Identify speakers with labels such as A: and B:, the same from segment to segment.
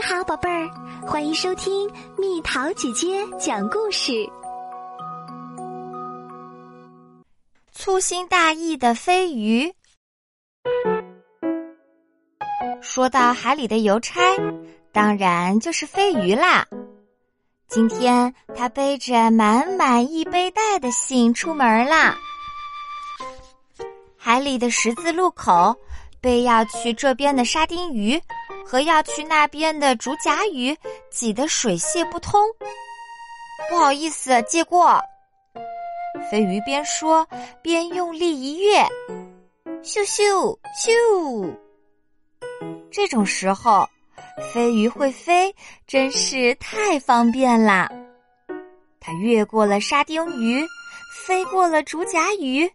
A: 你好，宝贝儿，欢迎收听蜜桃姐姐讲故事。
B: 粗心大意的飞鱼。说到海里的邮差，当然就是飞鱼啦。今天他背着满满一背带的信出门啦。海里的十字路口，被要去这边的沙丁鱼。和要去那边的竹夹鱼挤得水泄不通，不好意思，借过。飞鱼边说边用力一跃，咻咻咻。这种时候，飞鱼会飞，真是太方便啦。它越过了沙丁鱼，飞过了竹夹鱼，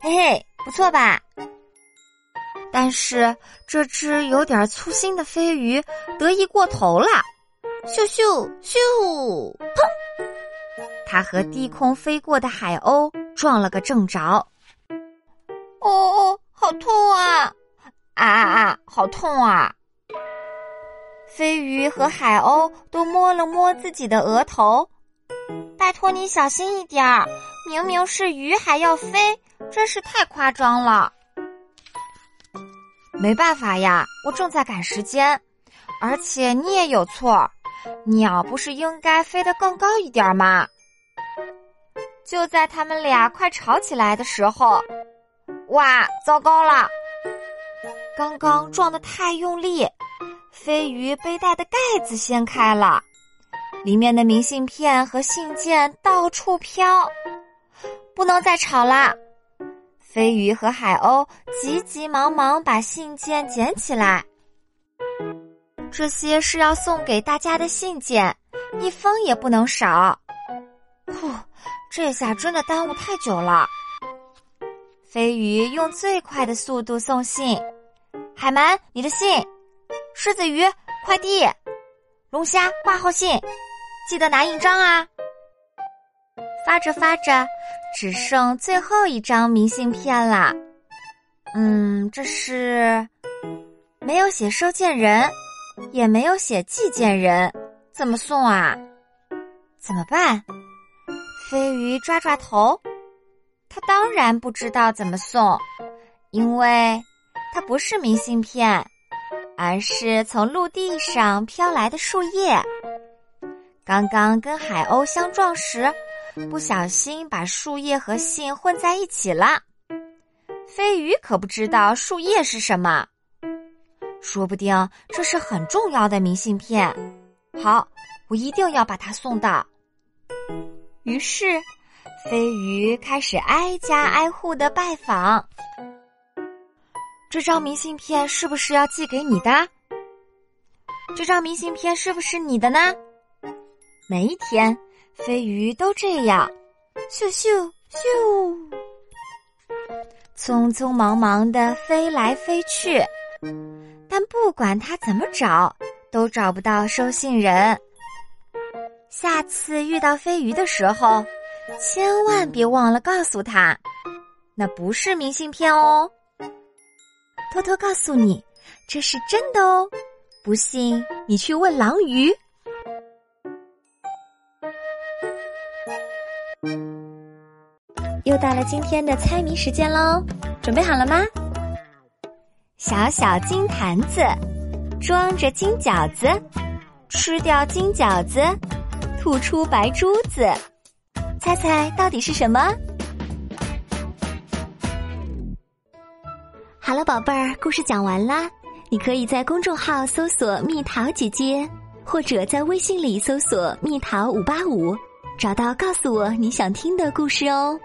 B: 嘿嘿，不错吧？但是这只有点粗心的飞鱼得意过头了，咻咻咻！砰！它和低空飞过的海鸥撞了个正着。哦哦，好痛啊！啊啊啊，好痛啊！飞鱼和海鸥都摸了摸自己的额头，拜托你小心一点儿，明明是鱼还要飞，真是太夸张了。没办法呀，我正在赶时间，而且你也有错，鸟不是应该飞得更高一点吗？就在他们俩快吵起来的时候，哇，糟糕了！刚刚撞得太用力，飞鱼背带的盖子掀开了，里面的明信片和信件到处飘，不能再吵了。飞鱼和海鸥急急忙忙把信件捡起来，这些是要送给大家的信件，一封也不能少。呼，这下真的耽误太久了。飞鱼用最快的速度送信，海鳗，你的信；狮子鱼，快递；龙虾，挂号信，记得拿印章啊。发着发着。只剩最后一张明信片啦，嗯，这是没有写收件人，也没有写寄件人，怎么送啊？怎么办？飞鱼抓抓头，他当然不知道怎么送，因为它不是明信片，而是从陆地上飘来的树叶。刚刚跟海鸥相撞时。不小心把树叶和信混在一起了，飞鱼可不知道树叶是什么，说不定这是很重要的明信片。好，我一定要把它送到。于是，飞鱼开始挨家挨户的拜访。这张明信片是不是要寄给你的？这张明信片是不是你的呢？每一天。飞鱼都这样，咻咻咻，匆匆忙忙的飞来飞去，但不管他怎么找，都找不到收信人。下次遇到飞鱼的时候，千万别忘了告诉他，那不是明信片哦。偷偷告诉你，这是真的哦。不信你去问狼鱼。又到了今天的猜谜时间喽，准备好了吗？小小金坛子装着金饺子，吃掉金饺子，吐出白珠子，猜猜到底是什么？
A: 好了，宝贝儿，故事讲完啦。你可以在公众号搜索“蜜桃姐姐”，或者在微信里搜索“蜜桃五八五”，找到告诉我你想听的故事哦。